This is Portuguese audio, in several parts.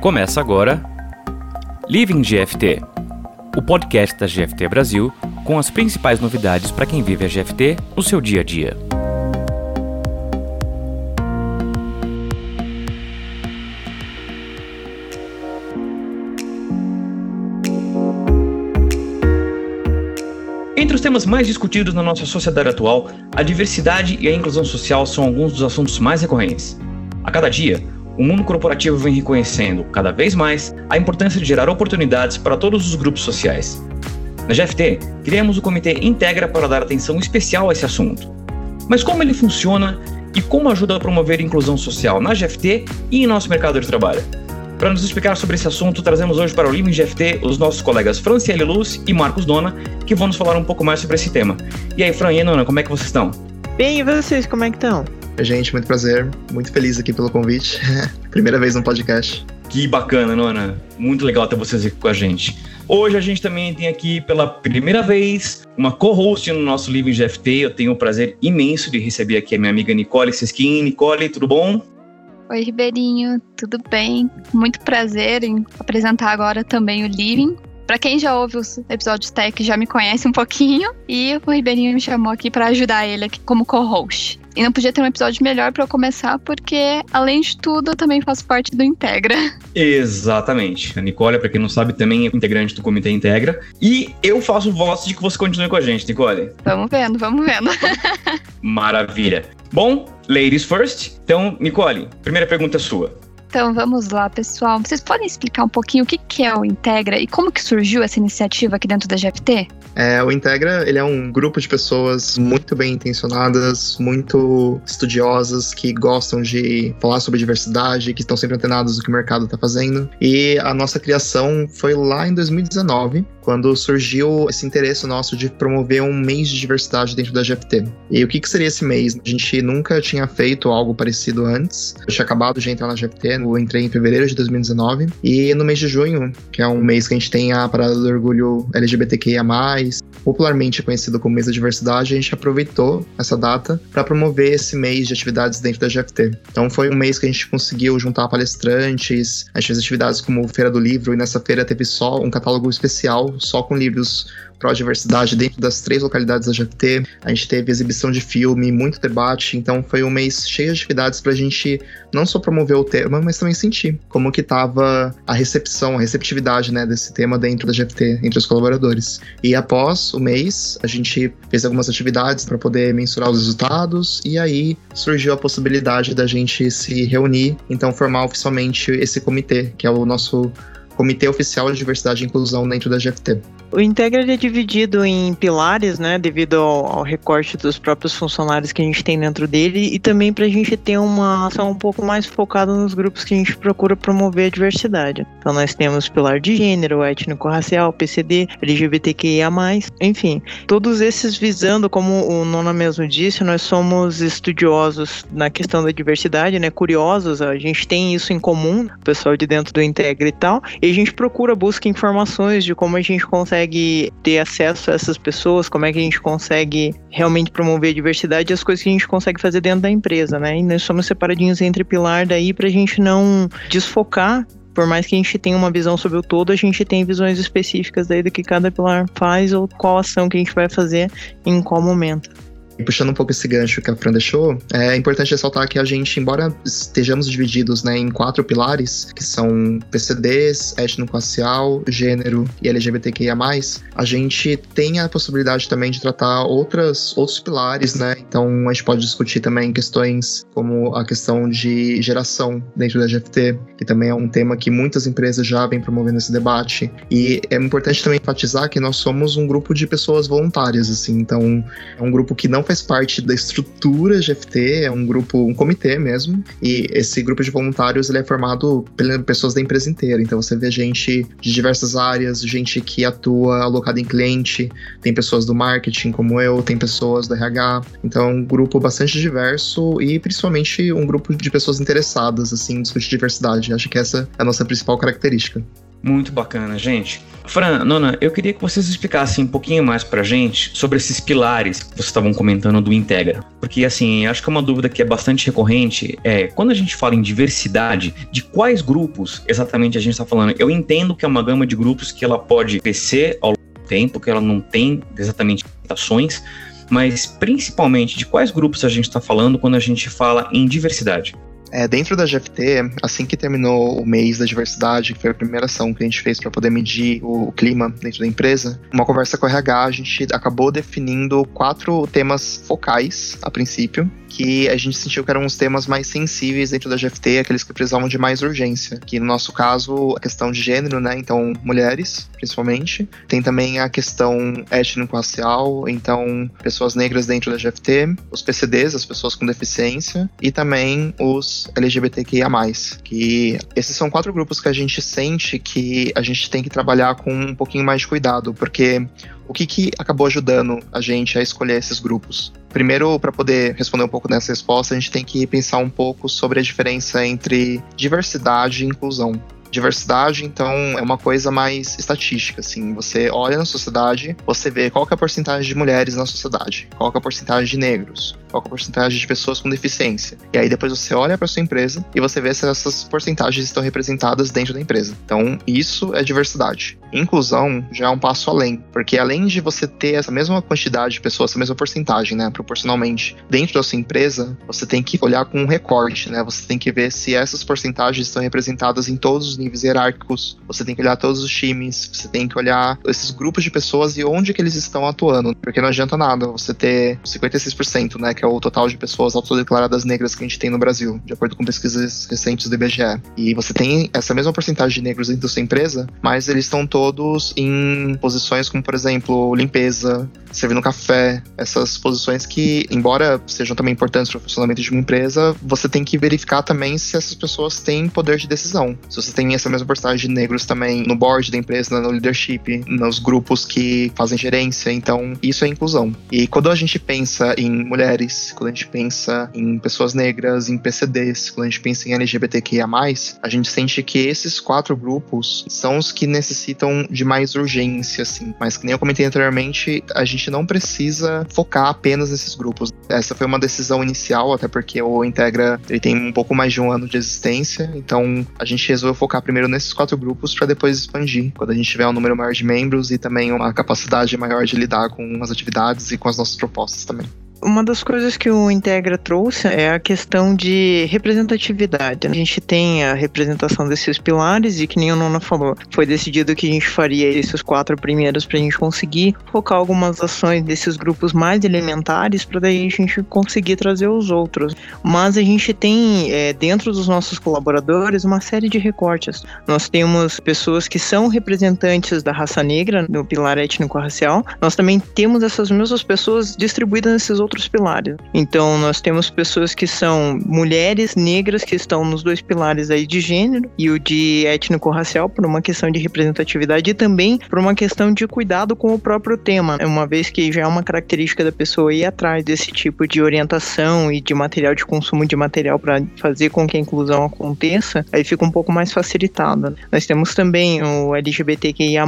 Começa agora Living GFT, o podcast da GFT Brasil com as principais novidades para quem vive a GFT no seu dia a dia. Entre os temas mais discutidos na nossa sociedade atual, a diversidade e a inclusão social são alguns dos assuntos mais recorrentes. A cada dia, o mundo corporativo vem reconhecendo, cada vez mais, a importância de gerar oportunidades para todos os grupos sociais. Na GFT, criamos o Comitê Integra para dar atenção especial a esse assunto. Mas como ele funciona e como ajuda a promover a inclusão social na GFT e em nosso mercado de trabalho? Para nos explicar sobre esse assunto, trazemos hoje para o Living GFT os nossos colegas Franciele Luz e Marcos Dona, que vão nos falar um pouco mais sobre esse tema. E aí, Fran e Nona, como é que vocês estão? Bem, e vocês, como é que estão? Gente, muito prazer. Muito feliz aqui pelo convite. Primeira vez no podcast. Que bacana, Nona. Muito legal ter vocês aqui com a gente. Hoje a gente também tem aqui pela primeira vez uma co-host no nosso Living GFT. Eu tenho o prazer imenso de receber aqui a minha amiga Nicole Seskin. Nicole, tudo bom? Oi, Ribeirinho, tudo bem? Muito prazer em apresentar agora também o Living. Para quem já ouve os episódios tech já me conhece um pouquinho e o Ribeirinho me chamou aqui para ajudar ele aqui como co-host. E não podia ter um episódio melhor para eu começar, porque, além de tudo, eu também faço parte do Integra. Exatamente. A Nicole, para quem não sabe, também é integrante do Comitê Integra. E eu faço voz de que você continue com a gente, Nicole. Vamos vendo, vamos vendo. Maravilha. Bom, ladies first. Então, Nicole, primeira pergunta é sua. Então vamos lá, pessoal. Vocês podem explicar um pouquinho o que é o Integra e como que surgiu essa iniciativa aqui dentro da GFT? É, o Integra ele é um grupo de pessoas muito bem intencionadas, muito estudiosas, que gostam de falar sobre diversidade, que estão sempre antenados do que o mercado está fazendo. E a nossa criação foi lá em 2019, quando surgiu esse interesse nosso de promover um mês de diversidade dentro da GFT. E o que, que seria esse mês? A gente nunca tinha feito algo parecido antes. Eu tinha acabado de entrar na GFT, eu entrei em fevereiro de 2019. E no mês de junho, que é um mês que a gente tem a Parada do Orgulho LGBTQIA, popularmente conhecido como mês da diversidade, a gente aproveitou essa data para promover esse mês de atividades dentro da GFT. Então foi um mês que a gente conseguiu juntar palestrantes, a gente fez atividades como Feira do Livro, e nessa feira teve só um catálogo especial, só com livros pró-diversidade dentro das três localidades da GFT. A gente teve exibição de filme, muito debate, então foi um mês cheio de atividades para a gente não só promover o tema, mas também sentir como que estava a recepção, a receptividade né, desse tema dentro da GFT, entre os colaboradores. E após o mês, a gente fez algumas atividades para poder mensurar os resultados e aí surgiu a possibilidade da gente se reunir, então formar oficialmente esse comitê, que é o nosso Comitê Oficial de Diversidade e Inclusão dentro da GFT. O Integra é dividido em pilares, né, devido ao, ao, recorte dos próprios funcionários que a gente tem dentro dele e também para a gente ter uma ação um pouco mais focada nos grupos que a gente procura promover a diversidade. Então nós temos pilar de gênero, étnico-racial, PCD, LGBTQIA+, enfim, todos esses visando, como o Nona mesmo disse, nós somos estudiosos na questão da diversidade, né, curiosos, a gente tem isso em comum, o pessoal de dentro do Integra e tal, e a gente procura, busca informações de como a gente consegue consegue ter acesso a essas pessoas, como é que a gente consegue realmente promover a diversidade e as coisas que a gente consegue fazer dentro da empresa, né? E nós somos separadinhos entre pilar daí para a gente não desfocar por mais que a gente tenha uma visão sobre o todo, a gente tem visões específicas daí do que cada pilar faz ou qual ação que a gente vai fazer em qual momento. E puxando um pouco esse gancho que a Fran deixou, é importante ressaltar que a gente, embora estejamos divididos né, em quatro pilares, que são PCDs, étnico-racial, gênero e LGBTQIA+, a gente tem a possibilidade também de tratar outras, outros pilares, né? Então a gente pode discutir também questões como a questão de geração dentro da GFT, que também é um tema que muitas empresas já vêm promovendo esse debate. E é importante também enfatizar que nós somos um grupo de pessoas voluntárias, assim, então é um grupo que não faz parte da estrutura GFT, é um grupo, um comitê mesmo, e esse grupo de voluntários ele é formado pelas pessoas da empresa inteira. Então você vê gente de diversas áreas, gente que atua alocada em cliente, tem pessoas do marketing como eu, tem pessoas do RH. Então é um grupo bastante diverso e principalmente um grupo de pessoas interessadas assim em discutir diversidade. Acho que essa é a nossa principal característica. Muito bacana, gente. Fran, Nona, eu queria que vocês explicassem um pouquinho mais pra gente sobre esses pilares que vocês estavam comentando do Integra. Porque, assim, acho que é uma dúvida que é bastante recorrente é quando a gente fala em diversidade, de quais grupos exatamente a gente está falando? Eu entendo que é uma gama de grupos que ela pode crescer ao longo do tempo, que ela não tem exatamente limitações, mas principalmente de quais grupos a gente está falando quando a gente fala em diversidade? É, dentro da GFT, assim que terminou o mês da diversidade, que foi a primeira ação que a gente fez para poder medir o, o, clima dentro da empresa, uma conversa com o RH, a gente acabou definindo quatro temas focais a princípio, que a gente sentiu que eram os temas mais sensíveis dentro da GFT, aqueles que precisavam de mais urgência. Que no nosso caso, a questão de gênero, né? Então, mulheres, principalmente. Tem também a questão étnico-racial, então, pessoas negras dentro da GFT, os PCDs, as pessoas com deficiência, e também os LGBTQIA. Que esses são quatro grupos que a gente sente que a gente tem que trabalhar com um pouquinho mais de cuidado, porque o que, que acabou ajudando a gente a escolher esses grupos? Primeiro, para poder responder um pouco nessa resposta, a gente tem que pensar um pouco sobre a diferença entre diversidade e inclusão. Diversidade, então, é uma coisa mais estatística, assim. Você olha na sociedade, você vê qual é a porcentagem de mulheres na sociedade, qual é a porcentagem de negros, qual é a porcentagem de pessoas com deficiência. E aí depois você olha para sua empresa e você vê se essas porcentagens estão representadas dentro da empresa. Então, isso é diversidade. Inclusão já é um passo além, porque além de você ter essa mesma quantidade de pessoas, essa mesma porcentagem, né, proporcionalmente, dentro da sua empresa, você tem que olhar com um recorte, né? Você tem que ver se essas porcentagens estão representadas em todos os níveis hierárquicos, você tem que olhar todos os times, você tem que olhar esses grupos de pessoas e onde que eles estão atuando, porque não adianta nada você ter 56%, né, que é o total de pessoas autodeclaradas negras que a gente tem no Brasil, de acordo com pesquisas recentes do IBGE. E você tem essa mesma porcentagem de negros dentro da sua empresa, mas eles estão todos em posições como, por exemplo, limpeza, servindo café, essas posições que, embora sejam também importantes para o funcionamento de uma empresa, você tem que verificar também se essas pessoas têm poder de decisão. Se você tem essa mesma porcentagem de negros também no board da empresa, no leadership, nos grupos que fazem gerência, então isso é inclusão. E quando a gente pensa em mulheres, quando a gente pensa em pessoas negras, em PCDs, quando a gente pensa em LGBTQIA+, a gente sente que esses quatro grupos são os que necessitam de mais urgência, assim. Mas que nem eu comentei anteriormente, a gente gente não precisa focar apenas nesses grupos. Essa foi uma decisão inicial, até porque o Integra ele tem um pouco mais de um ano de existência, então a gente resolveu focar primeiro nesses quatro grupos para depois expandir, quando a gente tiver um número maior de membros e também uma capacidade maior de lidar com as atividades e com as nossas propostas também. Uma das coisas que o Integra trouxe é a questão de representatividade. A gente tem a representação desses pilares e que nem o Nona falou, foi decidido que a gente faria esses quatro primeiros para a gente conseguir focar algumas ações desses grupos mais elementares para daí a gente conseguir trazer os outros. Mas a gente tem é, dentro dos nossos colaboradores uma série de recortes. Nós temos pessoas que são representantes da raça negra no pilar étnico-racial. Nós também temos essas mesmas pessoas distribuídas nesses outros outros pilares. Então, nós temos pessoas que são mulheres negras que estão nos dois pilares aí de gênero e o de étnico-racial por uma questão de representatividade e também por uma questão de cuidado com o próprio tema, né? uma vez que já é uma característica da pessoa ir atrás desse tipo de orientação e de material de consumo de material para fazer com que a inclusão aconteça, aí fica um pouco mais facilitada. Nós temos também o LGBTQIA+,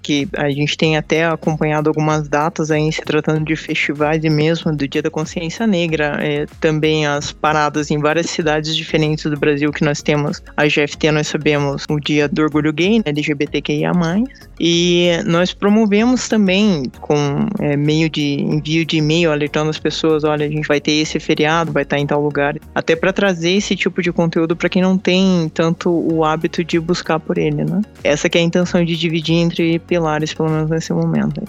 que a gente tem até acompanhado algumas datas aí se tratando de festivais e mesmo do Dia da Consciência Negra, é, também as paradas em várias cidades diferentes do Brasil que nós temos. A GFT nós sabemos o Dia do Orgulho Gay, né, LGBTQIA+, e nós promovemos também com é, meio de envio de e-mail alertando as pessoas, olha, a gente vai ter esse feriado, vai estar em tal lugar, até para trazer esse tipo de conteúdo para quem não tem tanto o hábito de buscar por ele, né? Essa que é a intenção de dividir entre pilares, pelo menos nesse momento.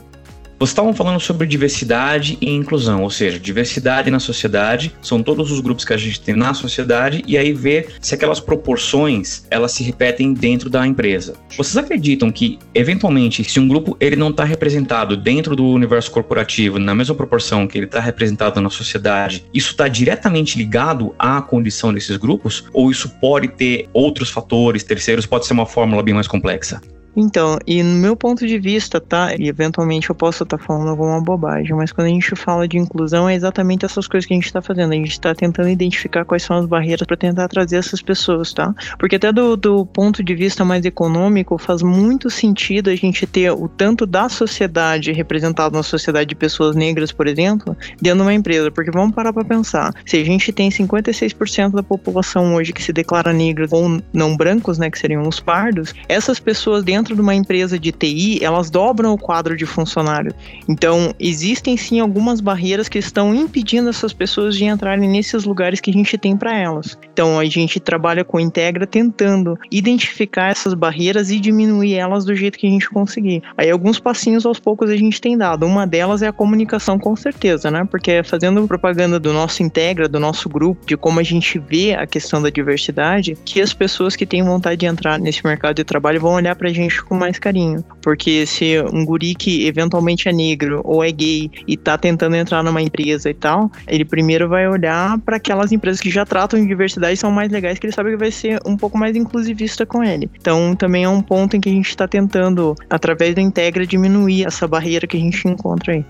Vocês estavam falando sobre diversidade e inclusão, ou seja, diversidade na sociedade, são todos os grupos que a gente tem na sociedade e aí ver se aquelas proporções elas se repetem dentro da empresa. Vocês acreditam que eventualmente se um grupo ele não está representado dentro do universo corporativo na mesma proporção que ele está representado na sociedade, isso está diretamente ligado à condição desses grupos ou isso pode ter outros fatores terceiros, pode ser uma fórmula bem mais complexa? Então, e no meu ponto de vista, tá? E eventualmente eu posso estar tá falando alguma bobagem, mas quando a gente fala de inclusão, é exatamente essas coisas que a gente está fazendo. A gente está tentando identificar quais são as barreiras para tentar trazer essas pessoas, tá? Porque até do, do ponto de vista mais econômico, faz muito sentido a gente ter o tanto da sociedade representado na sociedade de pessoas negras, por exemplo, dentro de uma empresa. Porque vamos parar para pensar. Se a gente tem 56% da população hoje que se declara negra ou não brancos, né, que seriam os pardos, essas pessoas dentro dentro de uma empresa de TI, elas dobram o quadro de funcionários. Então, existem sim algumas barreiras que estão impedindo essas pessoas de entrarem nesses lugares que a gente tem para elas. Então, a gente trabalha com Integra tentando identificar essas barreiras e diminuir elas do jeito que a gente conseguir. Aí, alguns passinhos aos poucos a gente tem dado. Uma delas é a comunicação, com certeza, né? Porque fazendo propaganda do nosso Integra, do nosso grupo, de como a gente vê a questão da diversidade, que as pessoas que têm vontade de entrar nesse mercado de trabalho vão olhar pra gente com mais carinho. Porque se um guri que eventualmente é negro ou é gay e tá tentando entrar numa empresa e tal, ele primeiro vai olhar para aquelas empresas que já tratam de diversidade e são mais legais, que ele sabe que vai ser um pouco mais inclusivista com ele. Então também é um ponto em que a gente está tentando, através da Integra, diminuir essa barreira que a gente encontra aí.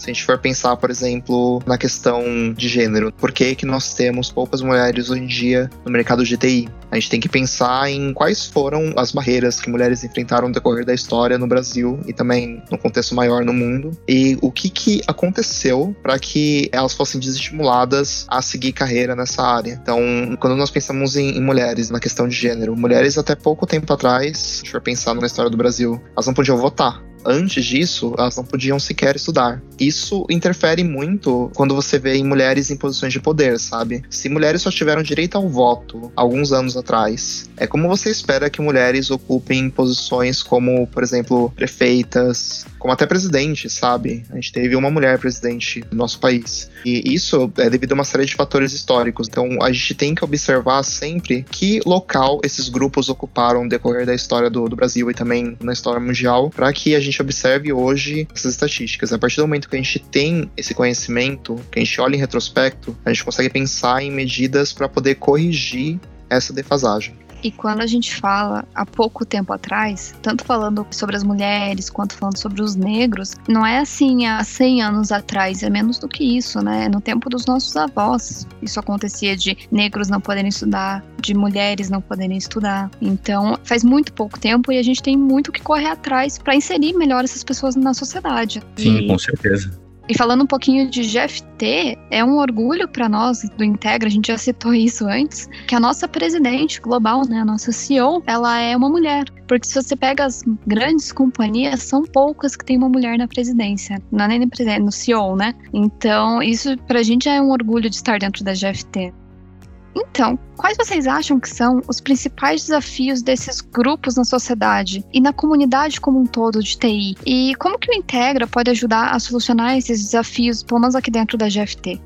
Se a gente for pensar, por exemplo, na questão de gênero, por que, que nós temos poucas mulheres hoje em dia no mercado de TI? A gente tem que pensar em quais foram as barreiras que mulheres enfrentaram no decorrer da história no Brasil e também no contexto maior no mundo, e o que, que aconteceu para que elas fossem desestimuladas a seguir carreira nessa área. Então, quando nós pensamos em, em mulheres, na questão de gênero, mulheres até pouco tempo atrás, se for pensar na história do Brasil, elas não podiam votar antes disso, elas não podiam sequer estudar. Isso interfere muito quando você vê em mulheres em posições de poder, sabe? Se mulheres só tiveram direito ao voto alguns anos atrás, é como você espera que mulheres ocupem posições como, por exemplo, prefeitas, como até presidente, sabe? A gente teve uma mulher presidente do nosso país. E isso é devido a uma série de fatores históricos. Então a gente tem que observar sempre que local esses grupos ocuparam no decorrer da história do, do Brasil e também na história mundial, para que a gente observe hoje essas estatísticas. A partir do momento que a gente tem esse conhecimento, que a gente olha em retrospecto, a gente consegue pensar em medidas para poder corrigir essa defasagem. E quando a gente fala há pouco tempo atrás, tanto falando sobre as mulheres quanto falando sobre os negros, não é assim há 100 anos atrás, é menos do que isso, né? No tempo dos nossos avós. Isso acontecia de negros não poderem estudar, de mulheres não poderem estudar. Então, faz muito pouco tempo e a gente tem muito que correr atrás para inserir melhor essas pessoas na sociedade. Sim, e... com certeza. E falando um pouquinho de GFT, é um orgulho para nós do Integra, a gente já citou isso antes, que a nossa presidente global, né, a nossa CEO, ela é uma mulher. Porque se você pega as grandes companhias, são poucas que tem uma mulher na presidência. Não é nem no CEO, né? Então, isso pra gente já é um orgulho de estar dentro da GFT. Então, quais vocês acham que são os principais desafios desses grupos na sociedade e na comunidade como um todo de TI? E como que o Integra pode ajudar a solucionar esses desafios, pelo menos aqui dentro da GFT?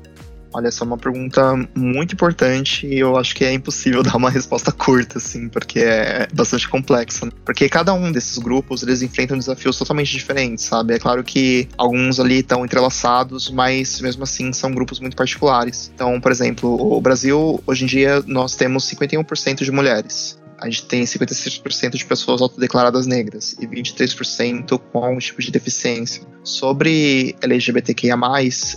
Olha, essa é uma pergunta muito importante e eu acho que é impossível dar uma resposta curta, assim, porque é bastante complexa. Porque cada um desses grupos, eles enfrentam desafios totalmente diferentes, sabe? É claro que alguns ali estão entrelaçados, mas mesmo assim são grupos muito particulares. Então, por exemplo, o Brasil, hoje em dia, nós temos 51% de mulheres a gente tem 56% de pessoas autodeclaradas negras e 23% com algum tipo de deficiência. Sobre LGBTQIA,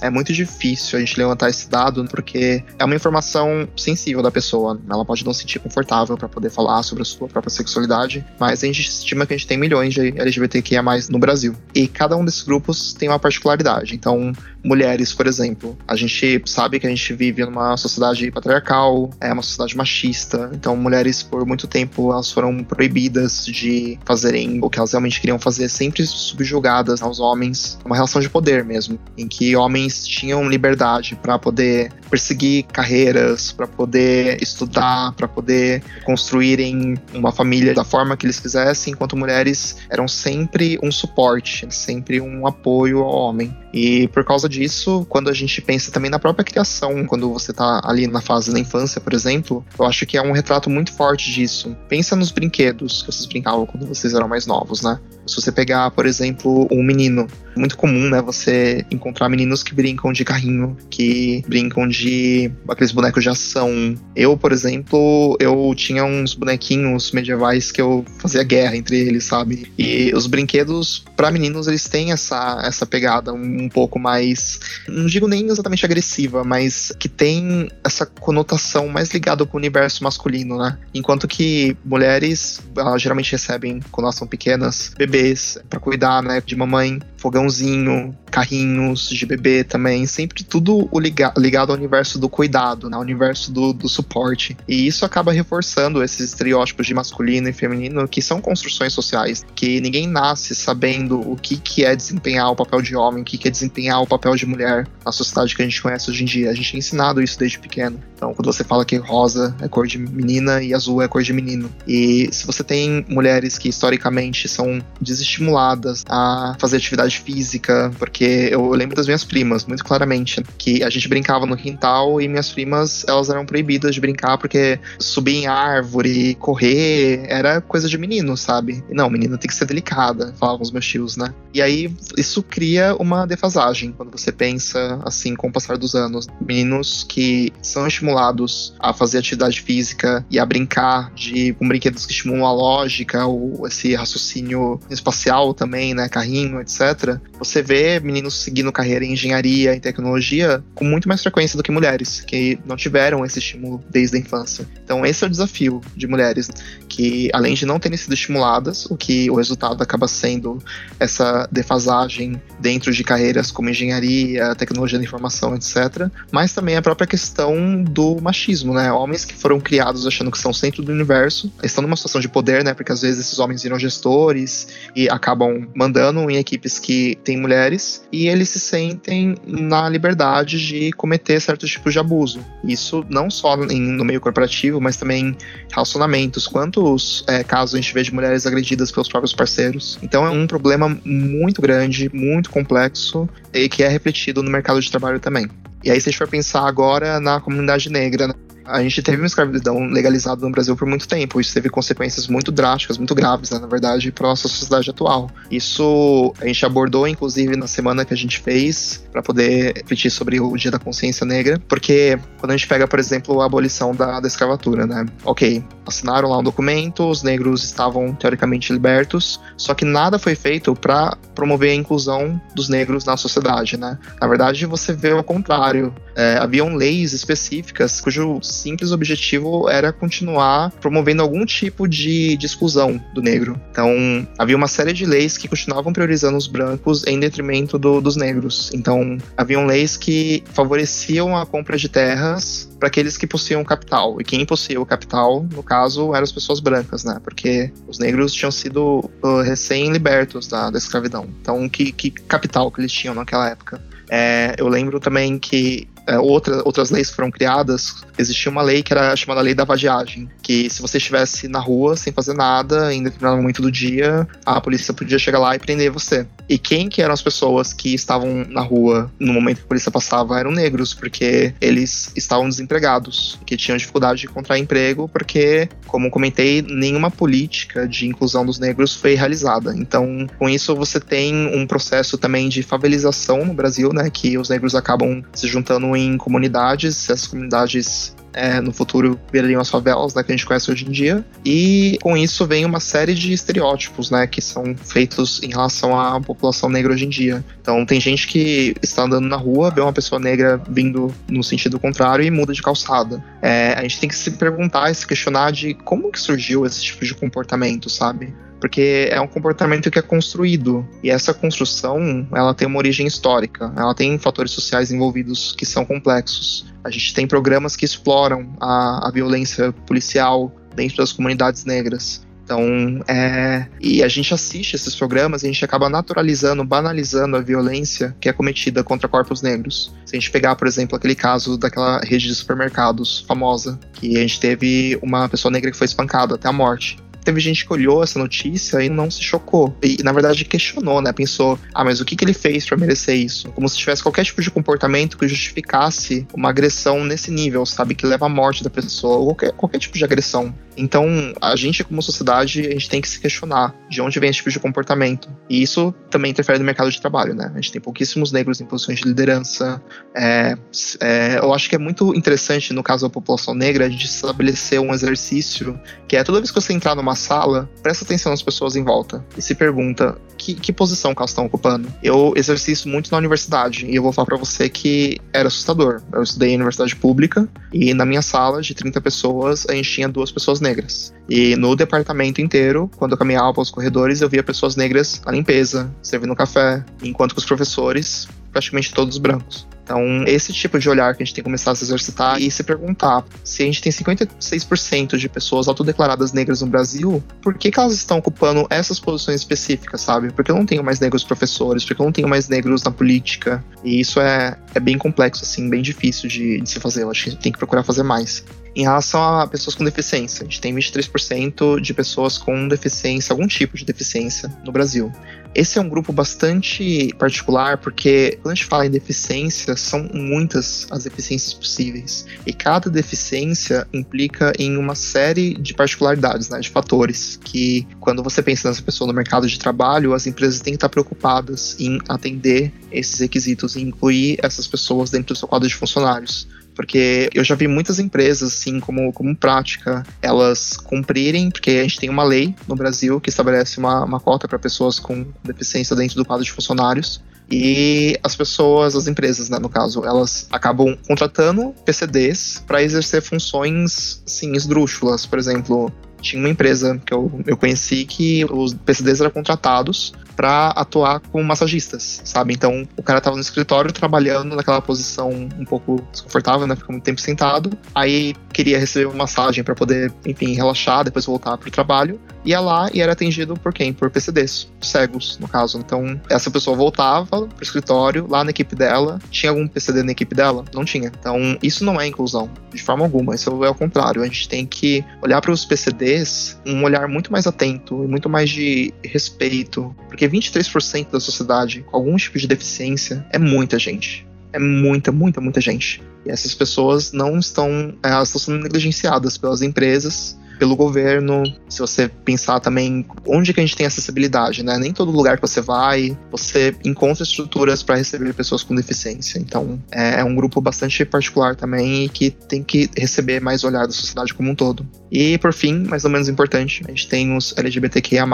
é muito difícil a gente levantar esse dado porque é uma informação sensível da pessoa. Ela pode não se sentir confortável para poder falar sobre a sua própria sexualidade, mas a gente estima que a gente tem milhões de LGBTQIA no Brasil. E cada um desses grupos tem uma particularidade. Então, mulheres, por exemplo, a gente sabe que a gente vive numa sociedade patriarcal, é uma sociedade machista. Então, mulheres por muito tempo elas foram proibidas de fazerem o que elas realmente queriam fazer, sempre subjugadas aos homens, uma relação de poder mesmo, em que homens tinham liberdade para poder perseguir carreiras, para poder estudar, para poder construírem uma família da forma que eles quisessem, enquanto mulheres eram sempre um suporte, sempre um apoio ao homem. E por causa disso, quando a gente pensa também na própria criação, quando você tá ali na fase da infância, por exemplo, eu acho que é um retrato muito forte disso. Pensa nos brinquedos que vocês brincavam quando vocês eram mais novos, né? Se você pegar, por exemplo, um menino, muito comum, né, você encontrar meninos que brincam de carrinho, que brincam de aqueles bonecos de ação. Eu, por exemplo, eu tinha uns bonequinhos medievais que eu fazia guerra entre eles, sabe? E os brinquedos para meninos eles têm essa essa pegada um pouco mais, não digo nem exatamente agressiva, mas que tem essa conotação mais ligada com o universo masculino, né? Enquanto que mulheres geralmente recebem quando elas são pequenas bebês para cuidar, né, de mamãe, fogãozinho, carrinhos de bebê também, sempre tudo ligado ao universo do cuidado, né, ao universo do, do suporte. E isso acaba reforçando esses estereótipos de masculino e feminino que são construções sociais, que ninguém nasce sabendo o que, que é desempenhar o papel de homem, o que, que é desempenhar o papel de mulher na sociedade que a gente conhece hoje em dia. A gente é ensinado isso desde pequeno. Então, quando você fala que rosa é cor de menina e azul é cor de menino. E se você tem mulheres que historicamente são desestimuladas a fazer atividade física, porque eu lembro das minhas primas, muito claramente, que a gente brincava no quintal e minhas primas, elas eram proibidas de brincar porque subir em árvore, correr, era coisa de menino, sabe? Não, menina tem que ser delicada, falavam os meus tios, né? E aí isso cria uma defasagem quando você pensa assim com o passar dos anos. Meninos que são estimulados a fazer atividade física e a brincar de com brinquedos que estimulam a lógica, ou esse raciocínio espacial também, né? Carrinho, etc. Você vê meninos seguindo carreira em engenharia e tecnologia com muito mais frequência do que mulheres, que não tiveram esse estímulo desde a infância. Então, esse é o desafio de mulheres, que além de não terem sido estimuladas, o que o resultado acaba sendo essa defasagem dentro de carreiras como engenharia, tecnologia da informação, etc. Mas também a própria questão do machismo, né? Homens que foram criados achando que são centro do universo, estão numa situação de poder, né? Porque às vezes esses homens viram gestores e acabam mandando em equipes que têm mulheres e eles se sentem na liberdade de cometer certos tipos de abuso. Isso não só no meio corporativo, mas também relacionamentos. Quantos é, casos a gente vê de mulheres agredidas pelos próprios parceiros? Então é um problema muito grande, muito complexo e que é refletido no mercado de trabalho também. E aí, se a gente for pensar agora na comunidade negra, né? A gente teve uma escravidão legalizada no Brasil por muito tempo. Isso teve consequências muito drásticas, muito graves, né, na verdade, para nossa sociedade atual. Isso a gente abordou, inclusive, na semana que a gente fez, para poder refletir sobre o Dia da Consciência Negra, porque quando a gente pega, por exemplo, a abolição da, da escravatura, né? Ok, assinaram lá um documento, os negros estavam teoricamente libertos, só que nada foi feito para promover a inclusão dos negros na sociedade, né? Na verdade, você vê o contrário. É, haviam leis específicas cujo simples objetivo era continuar promovendo algum tipo de, de exclusão do negro. Então, havia uma série de leis que continuavam priorizando os brancos em detrimento do, dos negros. Então, haviam leis que favoreciam a compra de terras para aqueles que possuíam capital. E quem possuía o capital, no caso, eram as pessoas brancas, né? Porque os negros tinham sido uh, recém-libertos da, da escravidão. Então, que, que capital que eles tinham naquela época? É, eu lembro também que é, outra, outras leis foram criadas, existia uma lei que era chamada Lei da Vadiagem, que se você estivesse na rua sem fazer nada, em determinado momento do dia, a polícia podia chegar lá e prender você. E quem que eram as pessoas que estavam na rua no momento que a polícia passava eram negros, porque eles estavam desempregados, que tinham dificuldade de encontrar emprego, porque, como comentei, nenhuma política de inclusão dos negros foi realizada. Então, com isso, você tem um processo também de favelização no Brasil, né, que os negros acabam se juntando em comunidades, essas comunidades é, no futuro virariam as favelas né, que a gente conhece hoje em dia. E com isso vem uma série de estereótipos né, que são feitos em relação à população negra hoje em dia. Então tem gente que está andando na rua, vê uma pessoa negra vindo no sentido contrário e muda de calçada. É, a gente tem que se perguntar e se questionar de como que surgiu esse tipo de comportamento, sabe? Porque é um comportamento que é construído e essa construção ela tem uma origem histórica, ela tem fatores sociais envolvidos que são complexos. A gente tem programas que exploram a, a violência policial dentro das comunidades negras. Então, é... e a gente assiste esses programas, a gente acaba naturalizando, banalizando a violência que é cometida contra corpos negros. Se a gente pegar, por exemplo, aquele caso daquela rede de supermercados famosa, que a gente teve uma pessoa negra que foi espancada até a morte. Teve gente que olhou essa notícia e não se chocou. E, na verdade, questionou, né? Pensou, ah, mas o que, que ele fez para merecer isso? Como se tivesse qualquer tipo de comportamento que justificasse uma agressão nesse nível, sabe? Que leva à morte da pessoa, ou qualquer, qualquer tipo de agressão. Então, a gente, como sociedade, a gente tem que se questionar de onde vem esse tipo de comportamento. E isso também interfere no mercado de trabalho, né? A gente tem pouquíssimos negros em posições de liderança. É, é, eu acho que é muito interessante, no caso da população negra, a gente estabelecer um exercício que é toda vez que você entrar numa sala, presta atenção nas pessoas em volta e se pergunta que, que posição que elas estão ocupando. Eu exerci isso muito na universidade e eu vou falar para você que era assustador. Eu estudei em universidade pública e na minha sala de 30 pessoas a gente tinha duas pessoas negras. E no departamento inteiro, quando eu caminhava pelos corredores, eu via pessoas negras na limpeza, servindo café, enquanto que os professores, praticamente todos brancos. Então, esse tipo de olhar que a gente tem que começar a se exercitar e se perguntar se a gente tem 56% de pessoas autodeclaradas negras no Brasil, por que, que elas estão ocupando essas posições específicas, sabe? Porque eu não tenho mais negros professores, porque eu não tenho mais negros na política. E isso é, é bem complexo, assim, bem difícil de, de se fazer. Eu acho que a gente tem que procurar fazer mais. Em relação a pessoas com deficiência, a gente tem 23% de pessoas com deficiência, algum tipo de deficiência no Brasil. Esse é um grupo bastante particular porque quando a gente fala em deficiência, são muitas as deficiências possíveis. E cada deficiência implica em uma série de particularidades, né, de fatores, que quando você pensa nessa pessoa no mercado de trabalho, as empresas têm que estar preocupadas em atender esses requisitos e incluir essas pessoas dentro do seu quadro de funcionários porque eu já vi muitas empresas, assim, como, como prática, elas cumprirem, porque a gente tem uma lei no Brasil que estabelece uma, uma cota para pessoas com deficiência dentro do quadro de funcionários. E as pessoas, as empresas, né, no caso, elas acabam contratando PCDs para exercer funções, assim, esdrúxulas. Por exemplo, tinha uma empresa que eu, eu conheci que os PCDs eram contratados para atuar como massagistas, sabe? Então, o cara tava no escritório trabalhando naquela posição um pouco desconfortável, né? Fica muito tempo sentado. Aí queria receber uma massagem para poder, enfim, relaxar, depois voltar pro trabalho. Ia lá e era atendido por quem? Por PCDs, cegos, no caso. Então, essa pessoa voltava pro escritório, lá na equipe dela. Tinha algum PCD na equipe dela? Não tinha. Então, isso não é inclusão, de forma alguma. Isso é o contrário. A gente tem que olhar para os PCDs um olhar muito mais atento e muito mais de respeito. Porque 23% da sociedade com algum tipo de deficiência é muita gente. É muita, muita, muita gente. E essas pessoas não estão, elas estão sendo negligenciadas pelas empresas pelo governo, se você pensar também onde que a gente tem acessibilidade, né? Nem todo lugar que você vai, você encontra estruturas para receber pessoas com deficiência. Então, é, é, um grupo bastante particular também e que tem que receber mais olhar da sociedade como um todo. E, por fim, mais ou menos importante, a gente tem os LGBTQIA+,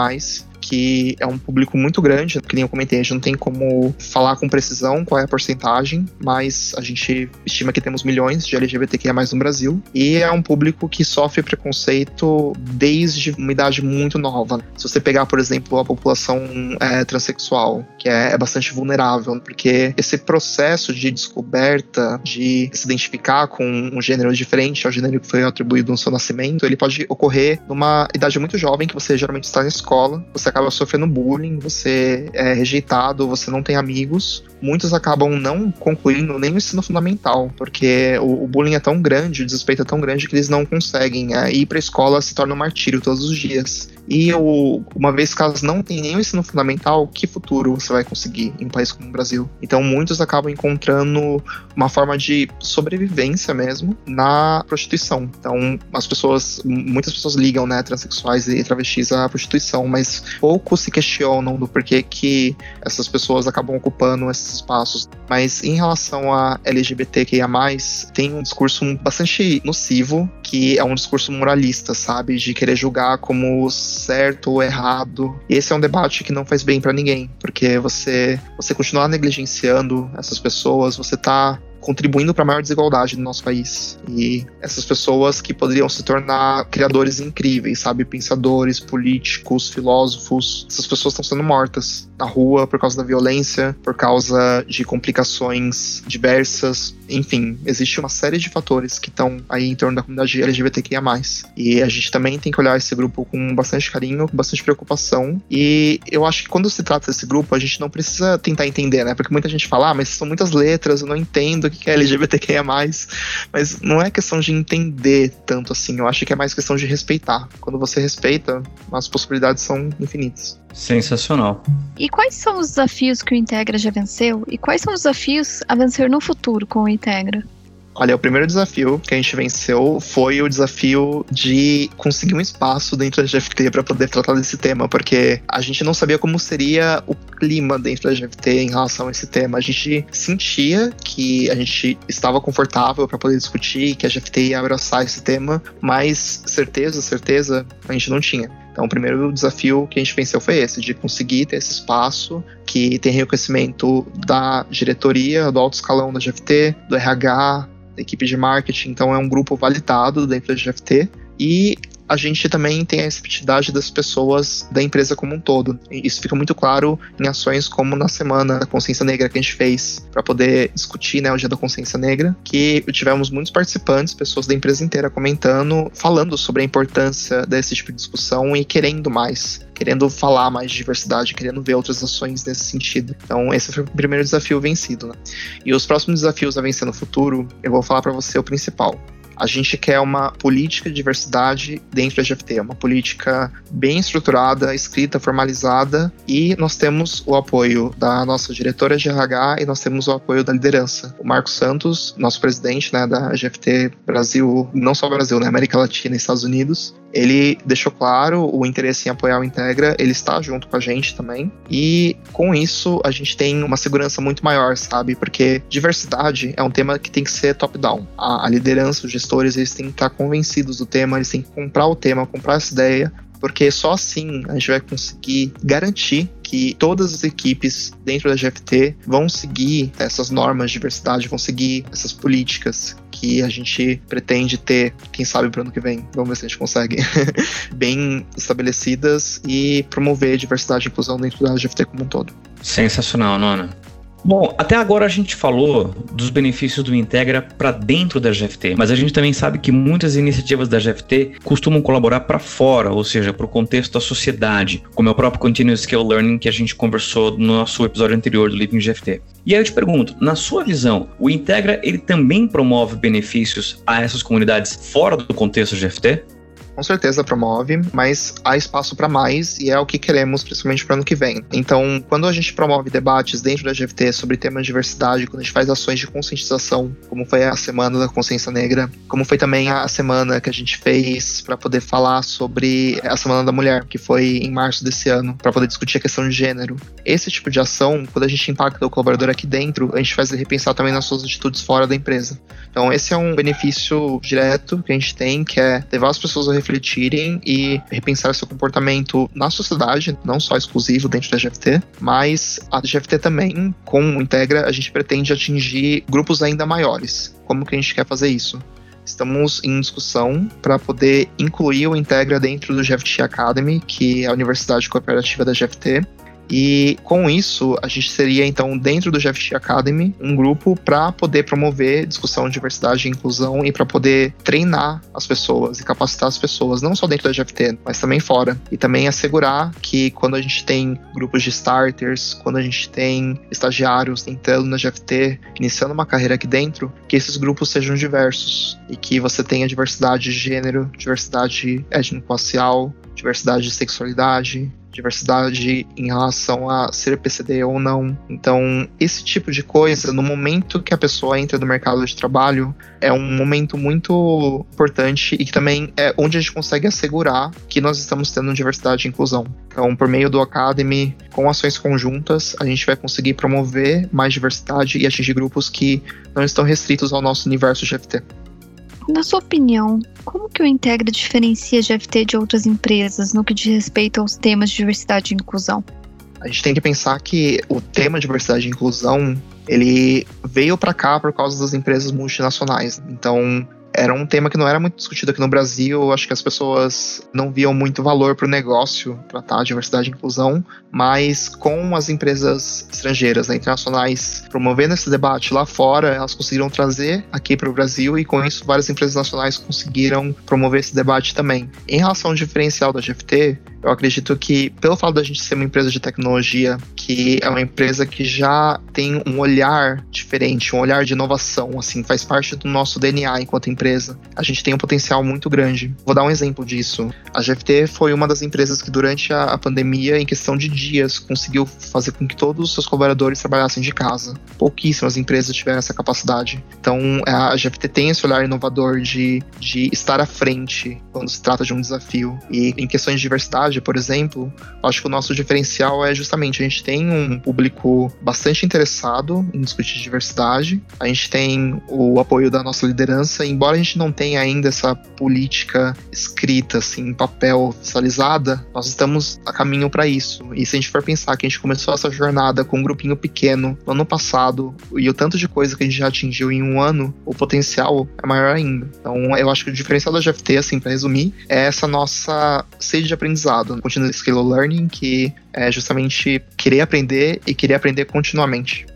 que é um público muito grande, que nem eu comentei, a gente não tem como falar com precisão qual é a porcentagem, mas a gente estima que temos milhões de LGBTQIA+, no Brasil, e é um público que sofre preconceito desde uma idade muito nova. Se você pegar, por exemplo, a população é, transexual, que é, é bastante vulnerável, porque esse processo de descoberta, de se identificar com um gênero diferente ao gênero que foi atribuído no seu nascimento, ele pode ocorrer numa idade muito jovem, que você geralmente está na escola, você acaba sofrendo bullying, você é rejeitado, você não tem amigos. Muitos acabam não concluindo nem o ensino fundamental, porque o, o bullying é tão grande, o desrespeito é tão grande que eles não conseguem é, ir para a escola se torna um martírio todos os dias. E o, uma vez que elas não têm nenhum ensino fundamental, que futuro você vai conseguir em um país como o Brasil? Então muitos acabam encontrando uma forma de sobrevivência mesmo na prostituição. Então as pessoas, muitas pessoas ligam, né, transexuais e travestis à prostituição, mas pouco se questionam do porquê que essas pessoas acabam ocupando esses espaços. Mas em relação a LGBTQIA+, tem um discurso bastante nocivo, que é um discurso moralista, sabe? De querer julgar como certo ou errado. E esse é um debate que não faz bem para ninguém, porque você você continuar negligenciando essas pessoas, você tá contribuindo para a maior desigualdade do nosso país. E essas pessoas que poderiam se tornar criadores incríveis, sabe? Pensadores, políticos, filósofos, essas pessoas estão sendo mortas na rua por causa da violência, por causa de complicações diversas. Enfim, existe uma série de fatores que estão aí em torno da comunidade LGBTQIA. E a gente também tem que olhar esse grupo com bastante carinho, com bastante preocupação. E eu acho que quando se trata desse grupo, a gente não precisa tentar entender, né? Porque muita gente fala, ah, mas são muitas letras, eu não entendo que é LGBTQIA+, mas não é questão de entender tanto assim, eu acho que é mais questão de respeitar. Quando você respeita, as possibilidades são infinitas. Sensacional. E quais são os desafios que o Integra já venceu? E quais são os desafios a vencer no futuro com o Integra? Olha, o primeiro desafio que a gente venceu foi o desafio de conseguir um espaço dentro da GFT para poder tratar desse tema, porque a gente não sabia como seria o clima dentro da GFT em relação a esse tema. A gente sentia que a gente estava confortável para poder discutir, que a GFT ia abraçar esse tema, mas certeza, certeza, a gente não tinha. Então, o primeiro desafio que a gente venceu foi esse, de conseguir ter esse espaço que tem reconhecimento da diretoria, do alto escalão da GFT, do RH, equipe de marketing, então é um grupo validado dentro da GFT. E a gente também tem a receptividade das pessoas da empresa como um todo. Isso fica muito claro em ações como na Semana da Consciência Negra que a gente fez para poder discutir né, o Dia da Consciência Negra, que tivemos muitos participantes, pessoas da empresa inteira comentando, falando sobre a importância desse tipo de discussão e querendo mais querendo falar mais de diversidade, querendo ver outras ações nesse sentido. Então, esse foi o primeiro desafio vencido. Né? E os próximos desafios a vencer no futuro, eu vou falar para você o principal. A gente quer uma política de diversidade dentro da GFT, uma política bem estruturada, escrita, formalizada, e nós temos o apoio da nossa diretora de RH e nós temos o apoio da liderança. O Marcos Santos, nosso presidente né, da GFT Brasil, não só Brasil, né, América Latina e Estados Unidos, ele deixou claro o interesse em apoiar o Integra, ele está junto com a gente também, e com isso a gente tem uma segurança muito maior, sabe? Porque diversidade é um tema que tem que ser top-down. A, a liderança, os gestores, eles têm que estar convencidos do tema, eles têm que comprar o tema, comprar essa ideia, porque só assim a gente vai conseguir garantir que todas as equipes dentro da GFT vão seguir essas normas de diversidade, vão seguir essas políticas que a gente pretende ter, quem sabe para o ano que vem, vamos ver se a gente consegue, bem estabelecidas e promover diversidade e inclusão dentro da GFT como um todo. Sensacional, Nona. Bom, até agora a gente falou dos benefícios do Integra para dentro da GFT, mas a gente também sabe que muitas iniciativas da GFT costumam colaborar para fora, ou seja, para o contexto da sociedade, como é o próprio Continuous Skill Learning que a gente conversou no nosso episódio anterior do Living GFT. E aí eu te pergunto, na sua visão, o Integra ele também promove benefícios a essas comunidades fora do contexto GFT? Com certeza promove, mas há espaço para mais e é o que queremos, principalmente para ano que vem. Então, quando a gente promove debates dentro da GFT sobre temas de diversidade, quando a gente faz ações de conscientização, como foi a Semana da Consciência Negra, como foi também a semana que a gente fez para poder falar sobre a Semana da Mulher, que foi em março desse ano, para poder discutir a questão de gênero. Esse tipo de ação, quando a gente impacta o colaborador aqui dentro, a gente faz ele repensar também nas suas atitudes fora da empresa. Então, esse é um benefício direto que a gente tem, que é levar as pessoas a refletirem e repensar seu comportamento na sociedade, não só exclusivo dentro da GFT, mas a GFT também, com o Integra, a gente pretende atingir grupos ainda maiores. Como que a gente quer fazer isso? Estamos em discussão para poder incluir o Integra dentro do GFT Academy, que é a Universidade Cooperativa da GFT, e com isso, a gente seria então dentro do GFT Academy um grupo para poder promover discussão, diversidade e inclusão e para poder treinar as pessoas e capacitar as pessoas, não só dentro da GFT, mas também fora. E também assegurar que quando a gente tem grupos de starters, quando a gente tem estagiários entrando na GFT, iniciando uma carreira aqui dentro, que esses grupos sejam diversos e que você tenha diversidade de gênero, diversidade étnico-racial, diversidade de sexualidade, diversidade em relação a ser PCD ou não. Então, esse tipo de coisa, no momento que a pessoa entra no mercado de trabalho, é um momento muito importante e que também é onde a gente consegue assegurar que nós estamos tendo diversidade e inclusão. Então, por meio do Academy, com ações conjuntas, a gente vai conseguir promover mais diversidade e atingir grupos que não estão restritos ao nosso universo GFT. Na sua opinião, como que o Integra diferencia a GFT de outras empresas no que diz respeito aos temas de diversidade e inclusão? A gente tem que pensar que o tema diversidade e inclusão ele veio para cá por causa das empresas multinacionais. Então, era um tema que não era muito discutido aqui no Brasil. Acho que as pessoas não viam muito valor para o negócio tratar diversidade e inclusão, mas com as empresas estrangeiras, né, internacionais, promovendo esse debate lá fora, elas conseguiram trazer aqui para o Brasil e com isso várias empresas nacionais conseguiram promover esse debate também. Em relação ao diferencial da GFT, Eu acredito que, pelo fato da gente ser uma empresa de tecnologia, que é uma empresa que já tem um olhar diferente, um olhar de inovação, assim, faz parte do nosso DNA enquanto empresa, a gente tem um potencial muito grande. Vou dar um exemplo disso. A GFT foi uma das empresas que, durante a, a pandemia, em questão de dias, conseguiu fazer com que todos os seus colaboradores trabalhassem de casa. Pouquíssimas empresas tiveram essa capacidade. Então, a GFT tem esse olhar inovador de, de estar à frente quando se trata de um desafio. E em questões de diversidade, por exemplo, acho que o nosso diferencial é justamente a gente tem um público bastante interessado em discutir diversidade, a gente tem o apoio da nossa liderança, embora a gente não tenha ainda essa política escrita, assim, em papel oficializada, nós estamos a caminho para isso. E se a gente for pensar que a gente começou essa jornada com um grupinho pequeno no ano passado e o tanto de coisa que a gente já atingiu em um ano, o potencial é maior ainda. Então, eu acho que o diferencial da GFT, assim, para resumir, é essa nossa sede de aprendizado, continuous skill learning, que é justamente querer aprender e querer aprender continuamente.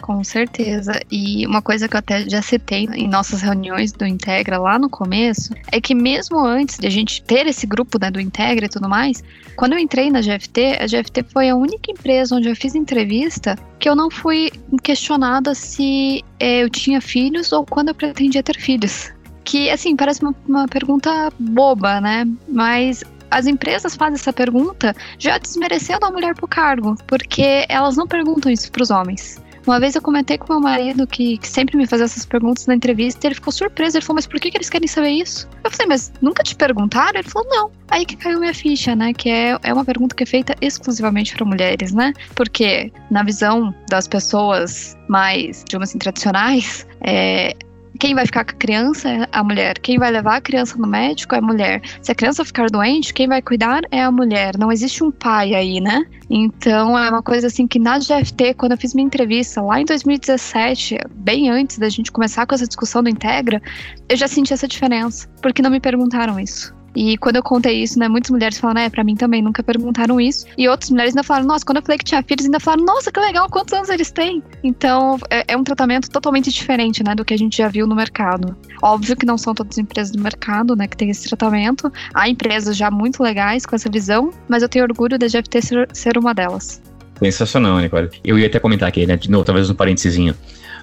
Com certeza. E uma coisa que eu até já citei em nossas reuniões do Integra lá no começo é que mesmo antes de a gente ter esse grupo né, do Integra e tudo mais, quando eu entrei na GFT, a GFT foi a única empresa onde eu fiz entrevista que eu não fui questionada se é, eu tinha filhos ou quando eu pretendia ter filhos. Que, assim, parece uma, uma pergunta boba, né? Mas as empresas fazem essa pergunta já desmerecendo a mulher pro cargo, porque elas não perguntam isso para os homens. Uma vez eu comentei com meu marido que, que, sempre me fazia essas perguntas na entrevista e ele ficou surpreso. Ele falou, mas por que, que eles querem saber isso? Eu falei, mas nunca te perguntaram? Ele falou, não. Aí que caiu minha ficha, né? Que é, é uma pergunta que é feita exclusivamente para mulheres, né? Porque na visão das pessoas mais, digamos assim, tradicionais, é, quem vai ficar com a criança é a mulher. Quem vai levar a criança no médico é a mulher. Se a criança ficar doente, quem vai cuidar é a mulher. Não existe um pai aí, né? Então é uma coisa assim que na GFT, quando eu fiz minha entrevista lá em 2017, bem antes da gente começar com essa discussão do Integra, eu já senti essa diferença, porque não me perguntaram isso. E quando eu contei isso, né, muitas mulheres falaram, é, pra mim também, nunca perguntaram isso. E outras mulheres ainda falaram, nossa, quando eu falei que tinha filhos, ainda falaram, nossa, que legal, quantos anos eles têm? Então, é, é um tratamento totalmente diferente, né, do que a gente já viu no mercado. Óbvio que não são todas as empresas do mercado, né, que tem esse tratamento. Há empresas já muito legais com essa visão, mas eu tenho orgulho da GFT ser, ser uma delas. Sensacional, Nicole. Eu ia até comentar aqui, né, de novo, talvez um parênteses.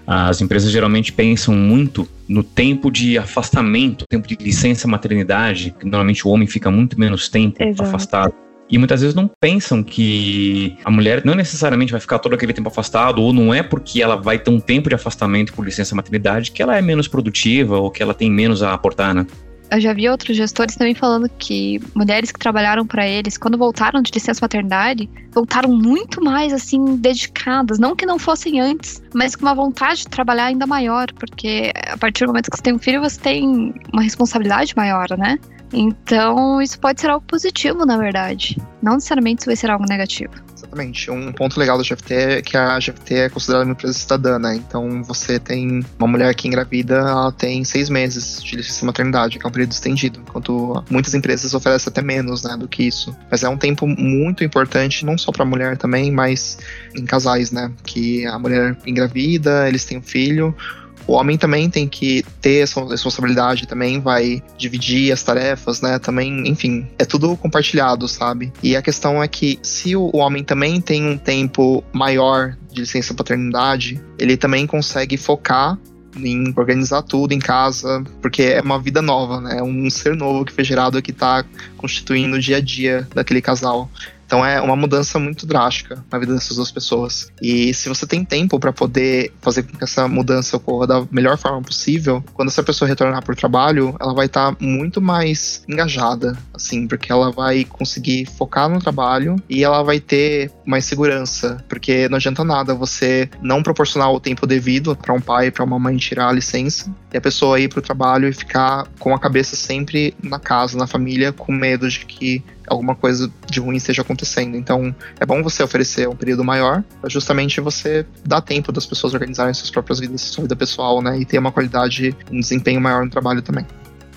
As empresas geralmente pensam muito no tempo de afastamento, tempo de licença maternidade, que normalmente o homem fica muito menos tempo Exato. afastado. E muitas vezes não pensam que a mulher não necessariamente vai ficar todo aquele tempo afastado, ou não é porque ela vai ter um tempo de afastamento por licença maternidade que ela é menos produtiva ou que ela tem menos a aportar, né? Eu já vi outros gestores também falando que mulheres que trabalharam para eles, quando voltaram de licença maternidade, voltaram muito mais assim dedicadas, não que não fossem antes, mas com uma vontade de trabalhar ainda maior, porque a partir do momento que você tem um filho, você tem uma responsabilidade maior, né? Então, isso pode ser algo positivo, na verdade. Não necessariamente isso vai ser algo negativo. Exatamente. Um ponto legal da GFT é que a GFT é considerada uma empresa cidadã, né? Então você tem uma mulher que engravida, ela tem seis meses de licença maternidade, que é um período estendido, enquanto muitas empresas oferecem até menos, né, do que isso. Mas é um tempo muito importante, não só para a mulher também, mas em casais, né? Que a mulher engravida, eles têm um filho, o homem também tem que ter essa responsabilidade, também vai dividir as tarefas, né? Também, enfim, é tudo compartilhado, sabe? E a questão é que se o homem também tem um tempo maior de licença paternidade, ele também consegue focar em organizar tudo em casa, porque é uma vida nova, né? É um ser novo que foi gerado que está constituindo o dia a dia daquele casal. Então é uma mudança muito drástica na vida dessas duas pessoas. E se você tem tempo para poder fazer com que essa mudança ocorra da melhor forma possível, quando essa pessoa retornar para o trabalho, ela vai estar tá muito mais engajada, assim, porque ela vai conseguir focar no trabalho e ela vai ter mais segurança, porque não adianta nada você não proporcionar o tempo devido para um pai, para uma mãe tirar a licença e a pessoa ir para o trabalho e ficar com a cabeça sempre na casa, na família, com medo de que alguma coisa de ruim esteja acontecendo. Então, é bom você oferecer um período maior, justamente você dar tempo das pessoas organizarem suas próprias vidas, sua vida pessoal, né? E ter uma qualidade, um desempenho maior no trabalho também.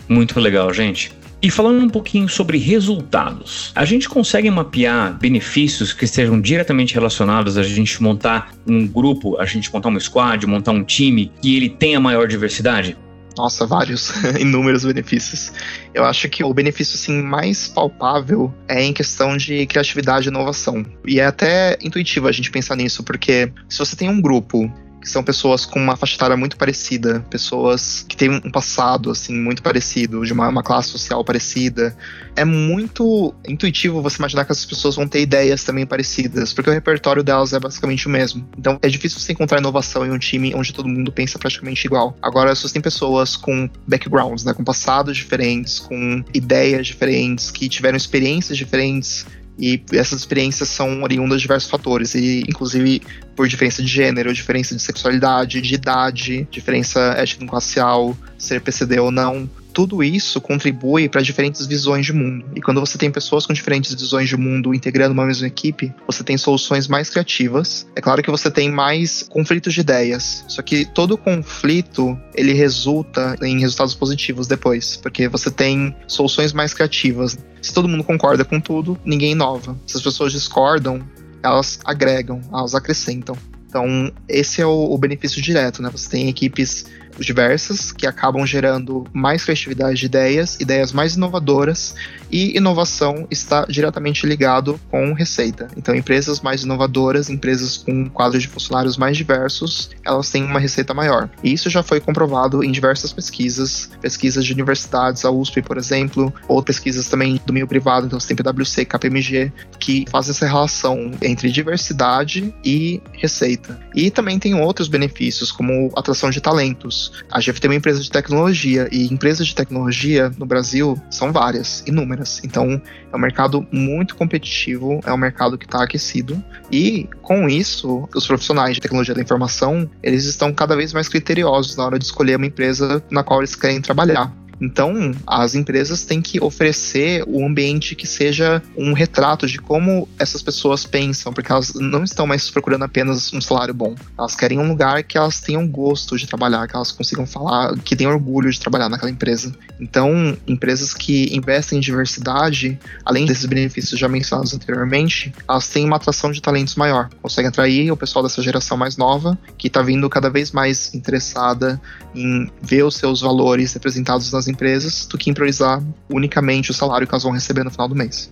Muito legal, gente. E falando um pouquinho sobre resultados, a gente consegue mapear benefícios que estejam diretamente relacionados a gente montar um grupo, a gente montar uma squad, montar um time que ele tenha maior diversidade? Nossa, vários, inúmeros benefícios. Eu acho que o benefício assim mais palpável é em questão de criatividade e inovação. E é até intuitivo a gente pensar nisso, porque se você tem um grupo que são pessoas com uma faixa etária muito parecida, pessoas que têm um passado assim muito parecido, de uma, uma, classe social parecida. É muito intuitivo você imaginar que essas pessoas vão ter ideias também parecidas, porque o repertório delas é basicamente o mesmo. Então é difícil você encontrar inovação em um time onde todo mundo pensa praticamente igual. Agora, você tem pessoas com backgrounds, né, com passados diferentes, com ideias diferentes, que tiveram experiências diferentes, e essas experiências são oriundas de diversos fatores, e inclusive por diferença de gênero, diferença de sexualidade, de idade, diferença étnico-racial, ser PCD ou não tudo isso contribui para diferentes visões de mundo. E quando você tem pessoas com diferentes visões de mundo integrando uma mesma equipe, você tem soluções mais criativas. É claro que você tem mais conflitos de ideias, só que todo conflito ele resulta em resultados positivos depois, porque você tem soluções mais criativas. Se todo mundo concorda com tudo, ninguém inova. Se as pessoas discordam, elas agregam, elas acrescentam. Então, esse é o, o benefício direto, né? Você tem equipes diversas que acabam gerando mais criatividade de ideias, ideias mais inovadoras e inovação está diretamente ligado com receita. Então, empresas mais inovadoras, empresas com quadros de funcionários mais diversos, elas têm uma receita maior. E isso já foi comprovado em diversas pesquisas, pesquisas de universidades, a USP, por exemplo, ou pesquisas também do meio privado, então você tem PwC, KPMG, que fazem essa relação entre diversidade e receita. E também tem outros benefícios, como atração de talentos. A GF tem uma empresa de tecnologia e empresas de tecnologia no Brasil são várias, inúmeras. Então é um mercado muito competitivo, é um mercado que está aquecido e com isso os profissionais de tecnologia da informação eles estão cada vez mais criteriosos na hora de escolher uma empresa na qual eles querem trabalhar. Então, as empresas têm que oferecer um ambiente que seja um retrato de como essas pessoas pensam, porque elas não estão mais procurando apenas um salário bom. Elas querem um lugar que elas tenham gosto de trabalhar, que elas consigam falar, que tenham orgulho de trabalhar naquela empresa. Então, empresas que investem em diversidade, além desses benefícios já mencionados anteriormente, elas têm uma atração de talentos maior, conseguem atrair o pessoal dessa geração mais nova, que está vindo cada vez mais interessada em ver os seus valores representados nas empresas do que priorizar unicamente o salário que elas vão receber no final do mês.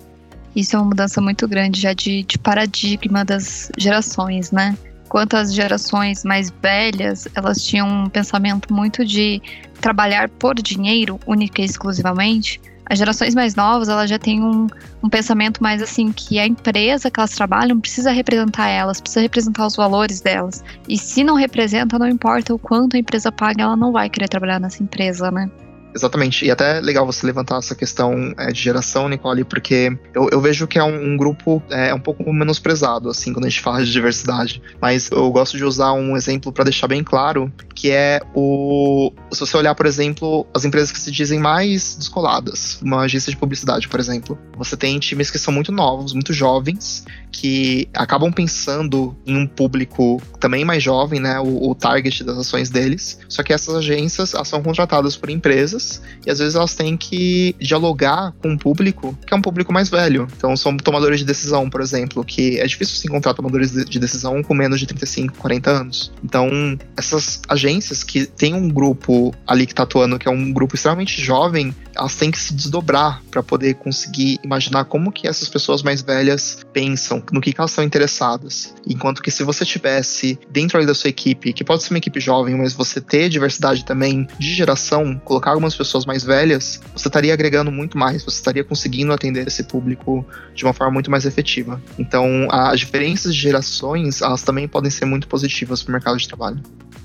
Isso é uma mudança muito grande já de, de paradigma das gerações, né? Quanto as gerações mais velhas, elas tinham um pensamento muito de trabalhar por dinheiro, única e exclusivamente. As gerações mais novas, elas já têm um, um pensamento mais assim, que a empresa que elas trabalham precisa representar elas, precisa representar os valores delas. E se não representa, não importa o quanto a empresa paga, ela não vai querer trabalhar nessa empresa, né? Exatamente. E até é legal você levantar essa questão é, de geração, Nicole, porque eu, eu vejo que é um, um, grupo é, um pouco menosprezado, assim, quando a gente fala de diversidade. Mas eu gosto de usar um exemplo para deixar bem claro, que é o. Se você olhar, por exemplo, as empresas que se dizem mais descoladas, uma agência de publicidade, por exemplo. Você tem times que são muito novos, muito jovens, que acabam pensando em um público também mais jovem, né? O, o target das ações deles. Só que essas agências são contratadas por empresas e às vezes elas têm que dialogar com um público que é um público mais velho. Então são tomadores de decisão, por exemplo, que é difícil se encontrar tomadores de decisão com menos de 35, 40 anos. Então essas agências que têm um grupo ali que está atuando, que é um grupo extremamente jovem, elas têm que se desdobrar para poder conseguir imaginar como que essas pessoas mais velhas pensam, no que, que elas estão interessadas. Enquanto que se você tivesse dentro ali da sua equipe, que pode ser uma equipe jovem, mas você ter diversidade também de geração, colocar algumas pessoas mais velhas, você estaria agregando muito mais, você estaria conseguindo atender esse público de uma forma muito mais efetiva. Então, as diferenças de gerações, elas também podem ser muito positivas para o mercado de trabalho.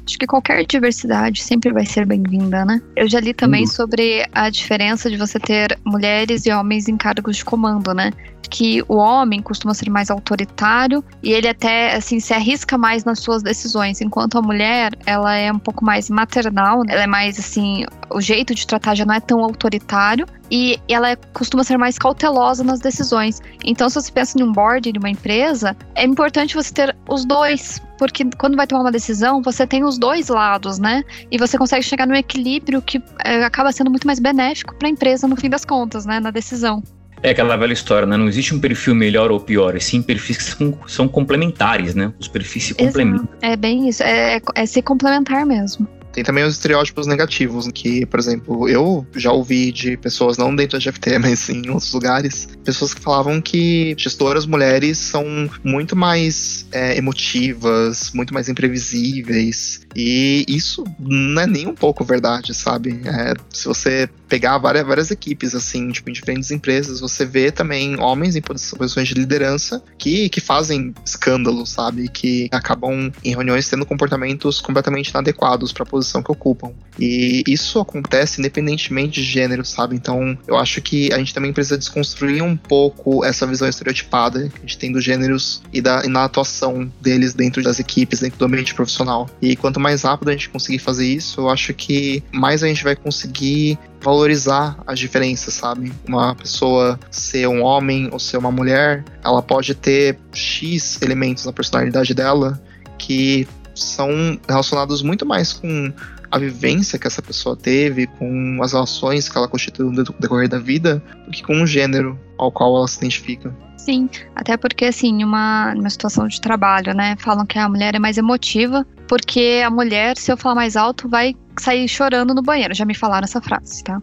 Acho que qualquer diversidade sempre vai ser bem-vinda, né? Eu já li também uhum. sobre a diferença de você ter mulheres e homens em cargos de comando, né? Que o homem costuma ser mais autoritário e ele até assim se arrisca mais nas suas decisões, enquanto a mulher, ela é um pouco mais maternal, ela é mais assim, o jeito de tratar já não é tão autoritário e ela costuma ser mais cautelosa nas decisões. Então, se você pensa em um board de uma empresa, é importante você ter os dois, porque quando vai tomar uma decisão, você tem os dois lados, né? E você consegue chegar num equilíbrio que é, acaba sendo muito mais benéfico para a empresa no fim das contas, né? Na decisão. É aquela velha história, né? Não existe um perfil melhor ou pior, e sim perfis que são, são complementares, né? Os perfis se complementam. É bem isso, é, é se complementar mesmo. Tem também os estereótipos negativos, que, por exemplo, eu já ouvi de pessoas, não dentro da GFT, mas em outros lugares, pessoas que falavam que gestoras mulheres são muito mais é, emotivas, muito mais imprevisíveis. E isso não é nem um pouco verdade, sabe? É, se você pegar várias, várias equipes, assim, tipo, em diferentes empresas, você vê também homens em posições de liderança que, que fazem escândalo, sabe? Que acabam em reuniões tendo comportamentos completamente inadequados para a posição que ocupam. E isso acontece independentemente de gênero, sabe? Então, eu acho que a gente também precisa desconstruir um pouco essa visão estereotipada que a gente tem dos gêneros e, da, e na atuação deles dentro das equipes, dentro do ambiente profissional. E quanto mais rápido a gente conseguir fazer isso, eu acho que mais a gente vai conseguir valorizar as diferenças, sabe? Uma pessoa ser um homem ou ser uma mulher, ela pode ter X elementos na personalidade dela que são relacionados muito mais com a vivência que essa pessoa teve, com as relações que ela constituiu no decorrer da vida, do que com o gênero ao qual ela se identifica. Sim, até porque, assim, uma, uma situação de trabalho, né? Falam que a mulher é mais emotiva, porque a mulher, se eu falar mais alto, vai sair chorando no banheiro. Já me falaram essa frase, tá?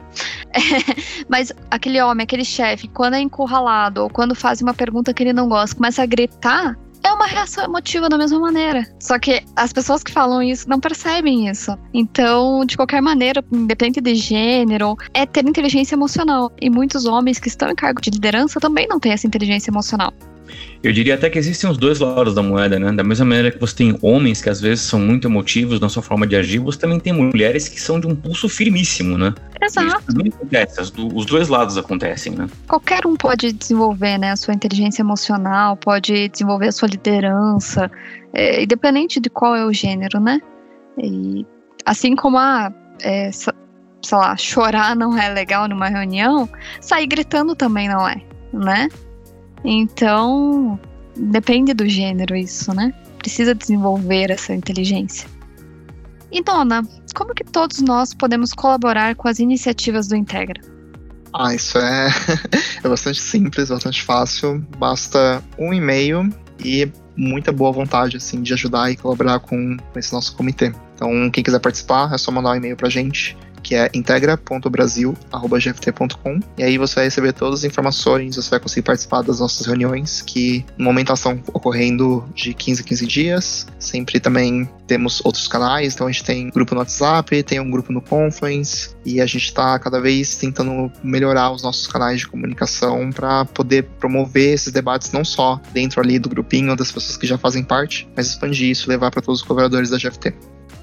É, mas aquele homem, aquele chefe, quando é encurralado ou quando faz uma pergunta que ele não gosta, começa a gritar, é uma reação emotiva da mesma maneira. Só que as pessoas que falam isso não percebem isso. Então, de qualquer maneira, independente de gênero, é ter inteligência emocional. E muitos homens que estão em cargo de liderança também não têm essa inteligência emocional. Eu diria até que existem os dois lados da moeda, né? Da mesma maneira que você tem homens que às vezes são muito emotivos na sua forma de agir, você também tem mulheres que são de um pulso firmíssimo, né? Exato. Acontece, os dois lados acontecem, né? Qualquer um pode desenvolver, né, a sua inteligência emocional, pode desenvolver a sua liderança, é, independente de qual é o gênero, né? E assim como a é, sei lá, chorar não é legal numa reunião, sair gritando também não é, né? Então, depende do gênero isso, né? Precisa desenvolver essa inteligência. E Dona, como que todos nós podemos colaborar com as iniciativas do Integra? Ah, isso é, é bastante simples, bastante fácil. Basta um e-mail e muita boa vontade assim de ajudar e colaborar com, esse nosso comitê. Então, quem quiser participar, é só mandar um e-mail pra gente que é integra.brasil.gft.com. E aí você vai receber todas as informações, você vai conseguir participar das nossas reuniões, que no momento estão ocorrendo de 15 a 15 dias. Sempre também temos outros canais, então a gente tem grupo no WhatsApp, tem um grupo no Confluence, e a gente está cada vez tentando melhorar os nossos canais de comunicação para poder promover esses debates não só dentro ali do grupinho das pessoas que já fazem parte, mas expandir isso, levar para todos os colaboradores da GFT.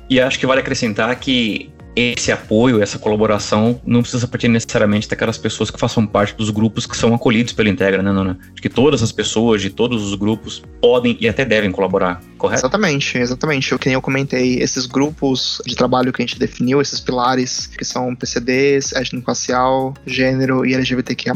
E acho que vale acrescentar que esse apoio, essa colaboração não precisa partir necessariamente daquelas pessoas que façam parte dos grupos que são acolhidos pela Integra, né, Nona? De que todas as pessoas de todos os grupos podem e até devem colaborar, correto? Exatamente, exatamente. O que eu comentei, esses grupos de trabalho que a gente definiu, esses pilares, que são PCDs, étnico-racial, gênero e LGBTQIA+,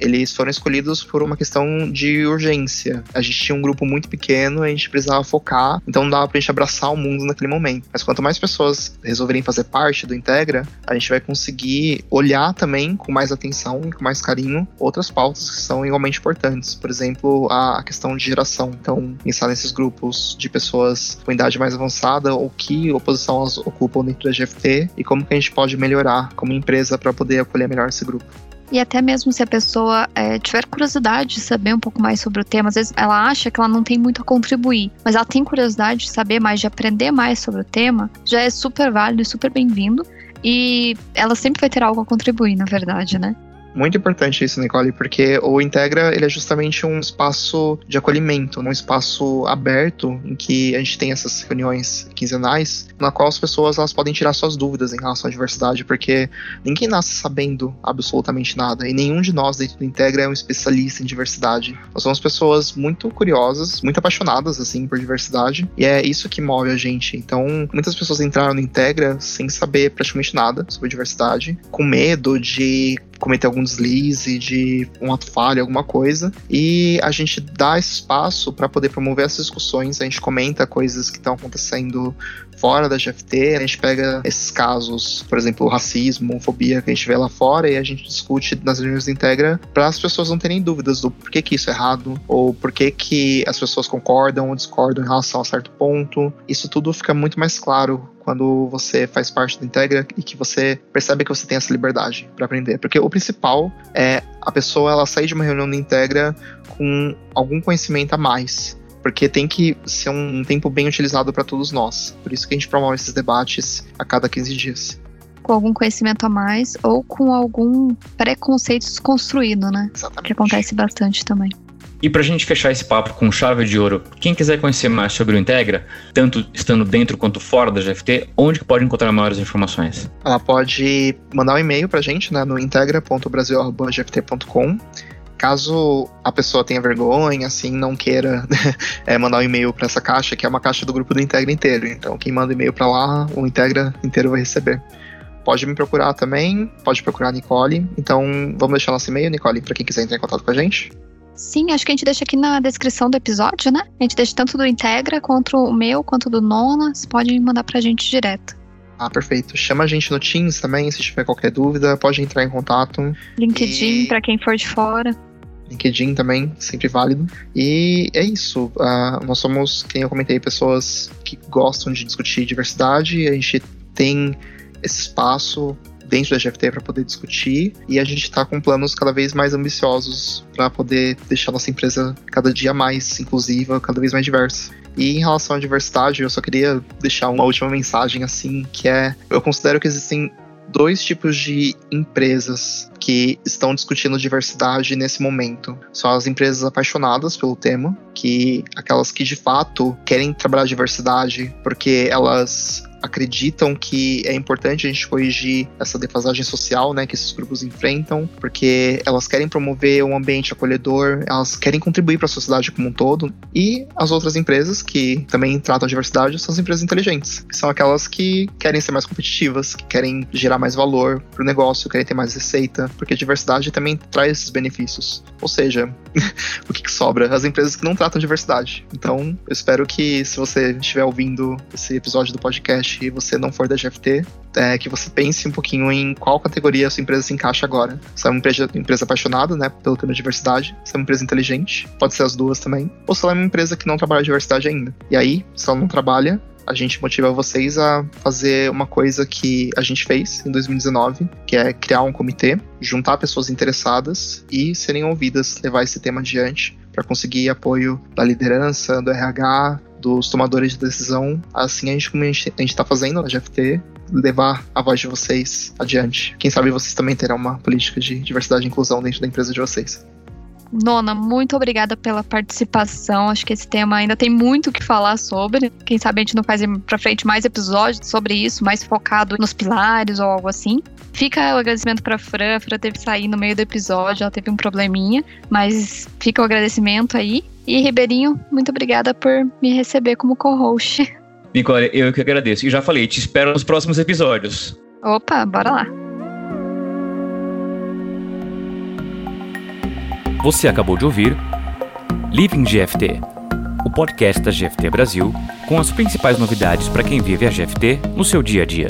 eles foram escolhidos por uma questão de urgência. A gente tinha um grupo muito pequeno, a gente precisava focar, então não dava pra gente abraçar o mundo naquele momento. Mas quanto mais pessoas resolverem fazer parte do Integra, a gente vai conseguir olhar também com mais atenção e com mais carinho outras pautas que são igualmente importantes. Por exemplo, a questão de geração. Então, pensar nesses grupos de pessoas com idade mais avançada ou que oposição elas ocupam dentro da GFT e como que a gente pode melhorar como empresa para poder acolher melhor esse grupo. E até mesmo se a pessoa é, tiver curiosidade de saber um pouco mais sobre o tema, às vezes ela acha que ela não tem muito a contribuir, mas ela tem curiosidade de saber mais, de aprender mais sobre o tema, já é super válido e super bem-vindo. E ela sempre vai ter algo a contribuir, na verdade, né? Muito importante isso, Nicole, porque o Integra ele é justamente um espaço de acolhimento, um espaço aberto em que a gente tem essas reuniões quinzenais, na qual as pessoas elas podem tirar suas dúvidas em relação à diversidade, porque ninguém nasce sabendo absolutamente nada e nenhum de nós dentro do Integra é um especialista em diversidade. Nós somos pessoas muito curiosas, muito apaixonadas assim por diversidade e é isso que move a gente. Então, muitas pessoas entraram no Integra sem saber praticamente nada sobre diversidade, com medo de cometer algum deslize, de um ato falho, alguma coisa. E a gente dá espaço para poder promover essas discussões, a gente comenta coisas que estão acontecendo fora da GFT, a gente pega esses casos, por exemplo, racismo, homofobia que a gente vê lá fora e a gente discute nas reuniões de Integra para as pessoas não terem dúvidas do porquê que isso é errado ou porquê que as pessoas concordam ou discordam em relação a certo ponto. Isso tudo fica muito mais claro quando você faz parte do Integra e que você percebe que você tem essa liberdade para aprender. Porque o principal é a pessoa ela sair de uma reunião do Integra com algum conhecimento a mais. Porque tem que ser um tempo bem utilizado para todos nós. Por isso que a gente promove esses debates a cada 15 dias com algum conhecimento a mais ou com algum preconceito desconstruído, né? Exatamente. Que acontece bastante também. E para a gente fechar esse papo com chave de ouro, quem quiser conhecer mais sobre o Integra, tanto estando dentro quanto fora da GFT, onde pode encontrar maiores informações? Ela pode mandar um e-mail para a gente né, no integra.brasil.gft.com. Caso a pessoa tenha vergonha, assim, não queira é, mandar um e-mail para essa caixa, que é uma caixa do grupo do Integra inteiro. Então, quem manda e-mail para lá, o Integra inteiro vai receber pode me procurar também, pode procurar a Nicole. Então, vamos deixar nosso e-mail, Nicole, para quem quiser entrar em contato com a gente. Sim, acho que a gente deixa aqui na descrição do episódio, né? A gente deixa tanto do Integra quanto o meu, quanto do Nona. Você pode mandar pra gente direto. Ah, perfeito. Chama a gente no Teams também, se tiver qualquer dúvida, pode entrar em contato. LinkedIn, e... para quem for de fora. LinkedIn também, sempre válido. E é isso. Uh, nós somos, quem eu comentei, pessoas que gostam de discutir diversidade. A gente tem esse espaço dentro da GFT para poder discutir e a gente está com planos cada vez mais ambiciosos para poder deixar nossa empresa cada dia mais inclusiva, cada vez mais diversa. E em relação à diversidade, eu só queria deixar uma última mensagem assim, que é eu considero que existem dois tipos de empresas que estão discutindo diversidade nesse momento. São as empresas apaixonadas pelo tema, que aquelas que de fato querem trabalhar diversidade porque elas acreditam que é importante a gente corrigir essa defasagem social, né, que esses grupos enfrentam, porque elas querem promover um ambiente acolhedor, elas querem contribuir para a sociedade como um todo. E as outras empresas que também tratam a diversidade são as empresas inteligentes, que são aquelas que querem ser mais competitivas, que querem gerar mais valor para o negócio, querem ter mais receita, porque diversidade também traz esses benefícios. Ou seja, o que, que sobra? As empresas que não tratam diversidade. Então, eu espero que se você estiver ouvindo esse episódio do podcast e você não for da GFT, é, que você pense um pouquinho em qual categoria a sua empresa se encaixa agora. Se é uma empresa, empresa apaixonada, né, pelo tema de diversidade, se é uma empresa inteligente, pode ser as duas também, ou se ela é uma empresa que não trabalha diversidade ainda. E aí, se ela não trabalha, a gente motiva vocês a fazer uma coisa que a gente fez em 2019, que é criar um comitê, juntar pessoas interessadas e serem ouvidas, levar esse tema adiante para conseguir apoio da liderança, do RH, dos tomadores de decisão, assim a gente, como a gente está fazendo na GFT, levar a voz de vocês adiante. Quem sabe vocês também terão uma política de diversidade e inclusão dentro da empresa de vocês. Nona, muito obrigada pela participação. Acho que esse tema ainda tem muito o que falar sobre. Quem sabe a gente não faz pra frente mais episódios sobre isso, mais focado nos pilares ou algo assim. Fica o agradecimento pra Fran. A Fran teve que sair no meio do episódio, ela teve um probleminha, mas fica o agradecimento aí. E Ribeirinho, muito obrigada por me receber como co-host. Nicole, eu que agradeço. E já falei, te espero nos próximos episódios. Opa, bora lá. Você acabou de ouvir Living GFT, o podcast da GFT Brasil, com as principais novidades para quem vive a GFT no seu dia a dia.